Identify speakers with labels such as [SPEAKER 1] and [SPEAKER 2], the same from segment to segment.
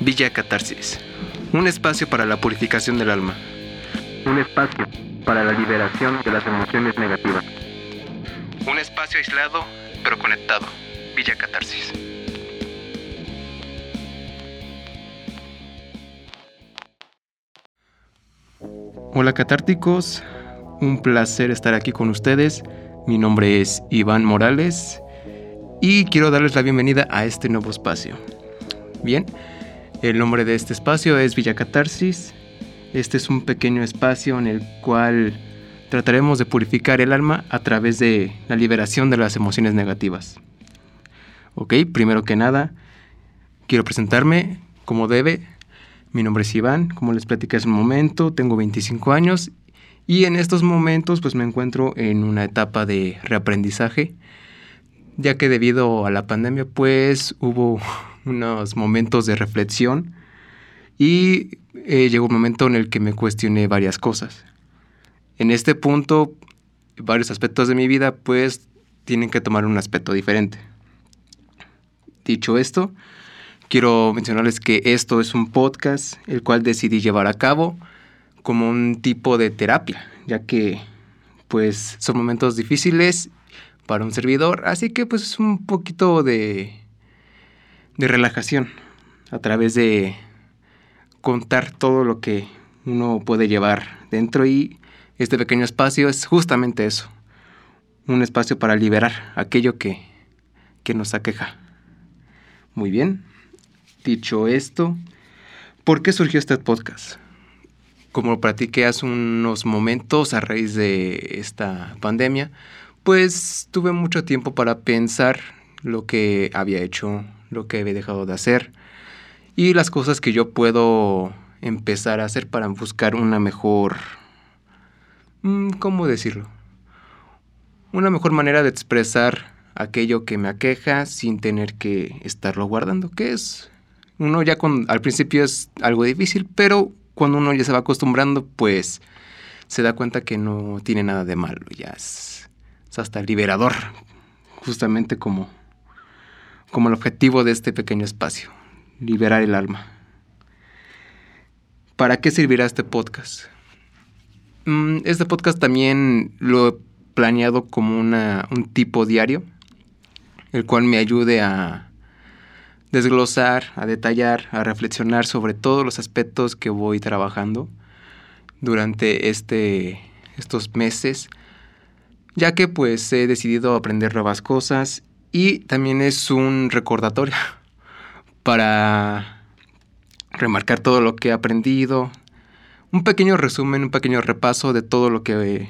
[SPEAKER 1] Villa Catarsis, un espacio para la purificación del alma.
[SPEAKER 2] Un espacio para la liberación de las emociones negativas.
[SPEAKER 1] Un espacio aislado pero conectado. Villa Catarsis. Hola catárticos, un placer estar aquí con ustedes. Mi nombre es Iván Morales y quiero darles la bienvenida a este nuevo espacio. Bien, el nombre de este espacio es Villa Catarsis. Este es un pequeño espacio en el cual trataremos de purificar el alma a través de la liberación de las emociones negativas. Ok, primero que nada, quiero presentarme como debe. Mi nombre es Iván, como les platicé hace un momento, tengo 25 años y en estos momentos pues me encuentro en una etapa de reaprendizaje, ya que debido a la pandemia pues hubo unos momentos de reflexión y eh, llegó un momento en el que me cuestioné varias cosas. En este punto, varios aspectos de mi vida pues tienen que tomar un aspecto diferente. Dicho esto, quiero mencionarles que esto es un podcast el cual decidí llevar a cabo como un tipo de terapia, ya que pues son momentos difíciles para un servidor, así que pues es un poquito de de relajación a través de contar todo lo que uno puede llevar dentro y este pequeño espacio es justamente eso, un espacio para liberar aquello que, que nos aqueja. Muy bien, dicho esto, ¿por qué surgió este podcast? Como lo platiqué hace unos momentos a raíz de esta pandemia, pues tuve mucho tiempo para pensar lo que había hecho lo que he dejado de hacer y las cosas que yo puedo empezar a hacer para buscar una mejor... Mm, ¿Cómo decirlo? Una mejor manera de expresar aquello que me aqueja sin tener que estarlo guardando, que es... Uno ya con, al principio es algo difícil, pero cuando uno ya se va acostumbrando, pues se da cuenta que no tiene nada de malo, ya es, es hasta liberador, justamente como como el objetivo de este pequeño espacio, liberar el alma. ¿Para qué servirá este podcast? Mm, este podcast también lo he planeado como una, un tipo diario, el cual me ayude a desglosar, a detallar, a reflexionar sobre todos los aspectos que voy trabajando durante este, estos meses, ya que pues he decidido aprender nuevas cosas y también es un recordatorio para remarcar todo lo que he aprendido. Un pequeño resumen, un pequeño repaso de todo lo que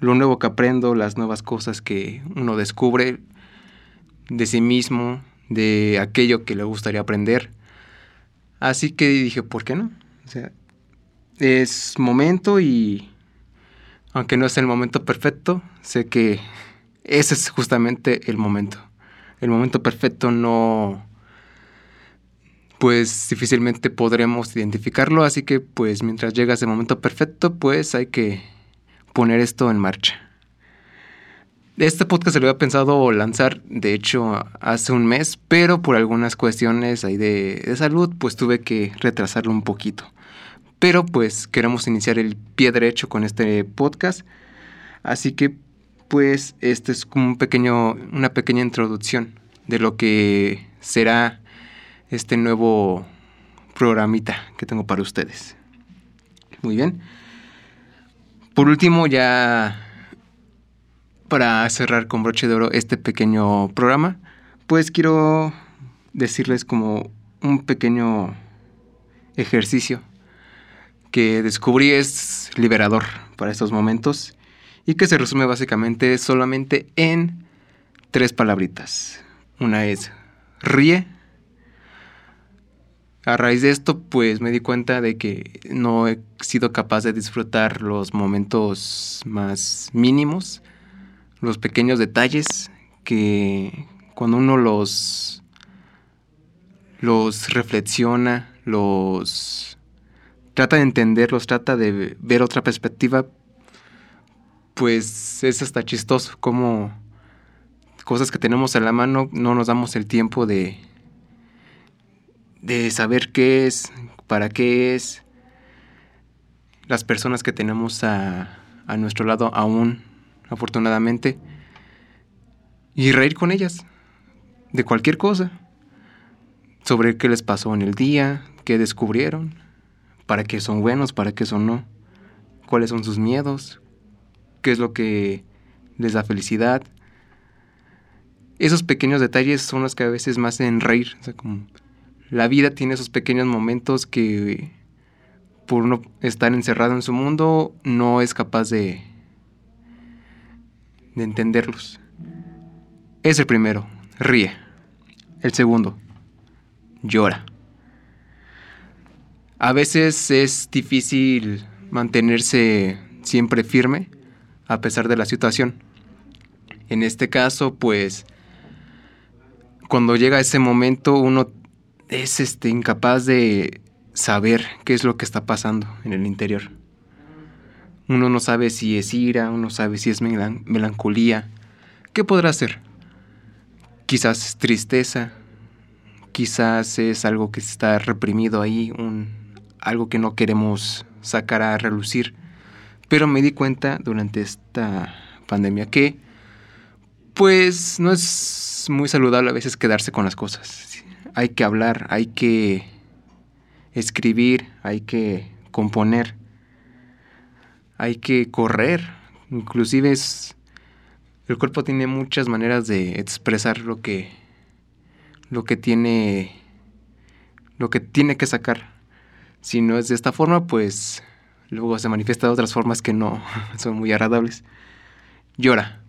[SPEAKER 1] lo nuevo que aprendo, las nuevas cosas que uno descubre de sí mismo, de aquello que le gustaría aprender. Así que dije, ¿por qué no? O sea, es momento y aunque no es el momento perfecto, sé que ese es justamente el momento el momento perfecto no, pues difícilmente podremos identificarlo, así que pues mientras llega ese momento perfecto, pues hay que poner esto en marcha. Este podcast se lo había pensado lanzar, de hecho, hace un mes, pero por algunas cuestiones ahí de, de salud, pues tuve que retrasarlo un poquito. Pero pues queremos iniciar el pie derecho con este podcast, así que pues este es como un pequeño, una pequeña introducción de lo que será este nuevo programita que tengo para ustedes. Muy bien. Por último, ya para cerrar con broche de oro este pequeño programa, pues quiero decirles como un pequeño ejercicio que descubrí es liberador para estos momentos y que se resume básicamente solamente en tres palabritas. Una es ríe. A raíz de esto, pues me di cuenta de que no he sido capaz de disfrutar los momentos más mínimos, los pequeños detalles que cuando uno los los reflexiona, los trata de entenderlos, trata de ver otra perspectiva, pues es hasta chistoso como cosas que tenemos a la mano no nos damos el tiempo de, de saber qué es, para qué es, las personas que tenemos a, a nuestro lado aún, afortunadamente, y reír con ellas de cualquier cosa, sobre qué les pasó en el día, qué descubrieron, para qué son buenos, para qué son no, cuáles son sus miedos, qué es lo que les da felicidad. Esos pequeños detalles son los que a veces más hacen reír. la vida tiene esos pequeños momentos que por no estar encerrado en su mundo no es capaz de, de entenderlos. Es el primero, ríe. El segundo, llora. A veces es difícil mantenerse siempre firme a pesar de la situación. En este caso, pues, cuando llega ese momento uno es este, incapaz de saber qué es lo que está pasando en el interior. Uno no sabe si es ira, uno sabe si es melancolía. ¿Qué podrá ser? Quizás tristeza, quizás es algo que está reprimido ahí, un, algo que no queremos sacar a relucir. Pero me di cuenta durante esta pandemia que pues no es muy saludable a veces quedarse con las cosas hay que hablar, hay que escribir, hay que componer, hay que correr. Inclusive es, el cuerpo tiene muchas maneras de expresar lo que, lo que tiene, lo que tiene que sacar. Si no es de esta forma, pues luego se manifiesta de otras formas que no son muy agradables. Llora.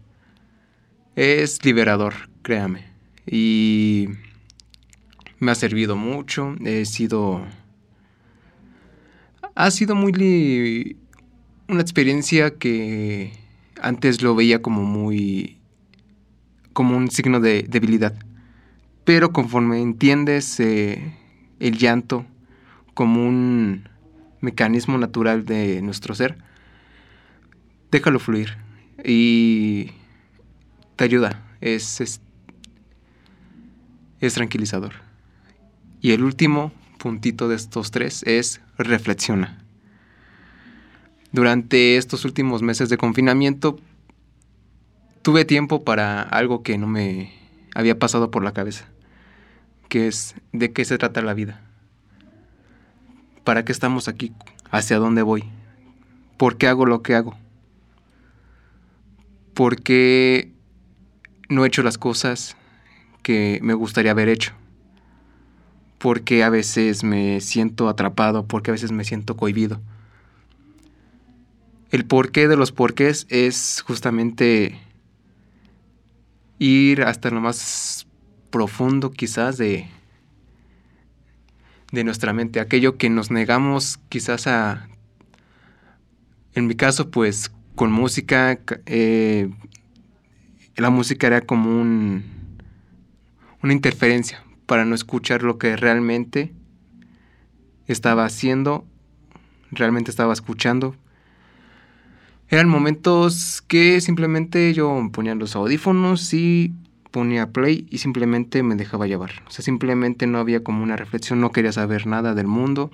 [SPEAKER 1] Es liberador, créame. Y me ha servido mucho, he sido... Ha sido muy... una experiencia que antes lo veía como muy... como un signo de debilidad. Pero conforme entiendes eh, el llanto como un mecanismo natural de nuestro ser, déjalo fluir y te ayuda, es, es, es tranquilizador. Y el último puntito de estos tres es reflexiona. Durante estos últimos meses de confinamiento tuve tiempo para algo que no me había pasado por la cabeza, que es de qué se trata la vida. ¿Para qué estamos aquí? ¿Hacia dónde voy? ¿Por qué hago lo que hago? ¿Por qué no he hecho las cosas que me gustaría haber hecho? porque a veces me siento atrapado, porque a veces me siento cohibido. El porqué de los porqués es justamente ir hasta lo más profundo quizás de, de nuestra mente, aquello que nos negamos quizás a, en mi caso pues con música, eh, la música era como un, una interferencia para no escuchar lo que realmente estaba haciendo, realmente estaba escuchando. Eran momentos que simplemente yo ponía los audífonos y ponía play y simplemente me dejaba llevar. O sea, simplemente no había como una reflexión, no quería saber nada del mundo.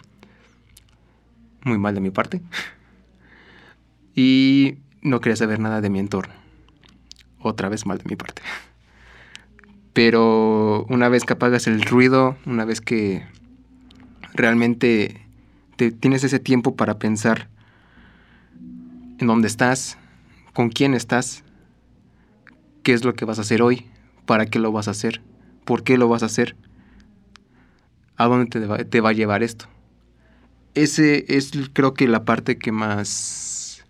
[SPEAKER 1] Muy mal de mi parte. Y no quería saber nada de mi entorno. Otra vez mal de mi parte. Pero una vez que apagas el ruido, una vez que realmente te, tienes ese tiempo para pensar en dónde estás, con quién estás, qué es lo que vas a hacer hoy, para qué lo vas a hacer, por qué lo vas a hacer, a dónde te va, a llevar esto. Ese es creo que la parte que más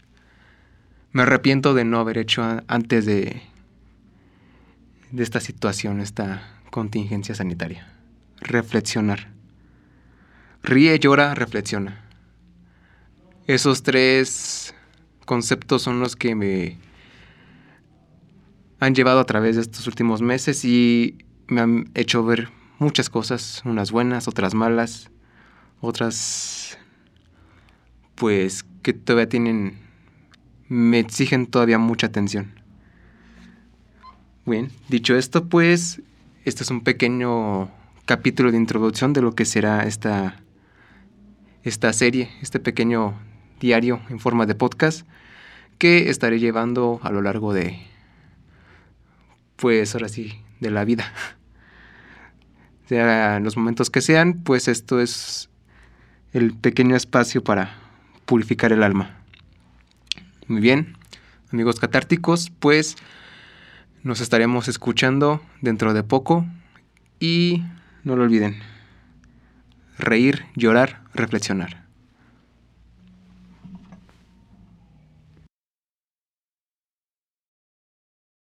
[SPEAKER 1] me arrepiento de no haber hecho antes de, de esta situación, esta contingencia sanitaria. Reflexionar. Ríe, llora, reflexiona. Esos tres conceptos son los que me han llevado a través de estos últimos meses y me han hecho ver muchas cosas, unas buenas, otras malas, otras pues que todavía tienen, me exigen todavía mucha atención. Bien, dicho esto, pues este es un pequeño capítulo de introducción de lo que será esta, esta serie, este pequeño diario en forma de podcast que estaré llevando a lo largo de, pues ahora sí, de la vida. Sea en los momentos que sean, pues esto es el pequeño espacio para purificar el alma. Muy bien, amigos catárticos, pues nos estaremos escuchando dentro de poco y no lo olviden, reír, llorar, reflexionar.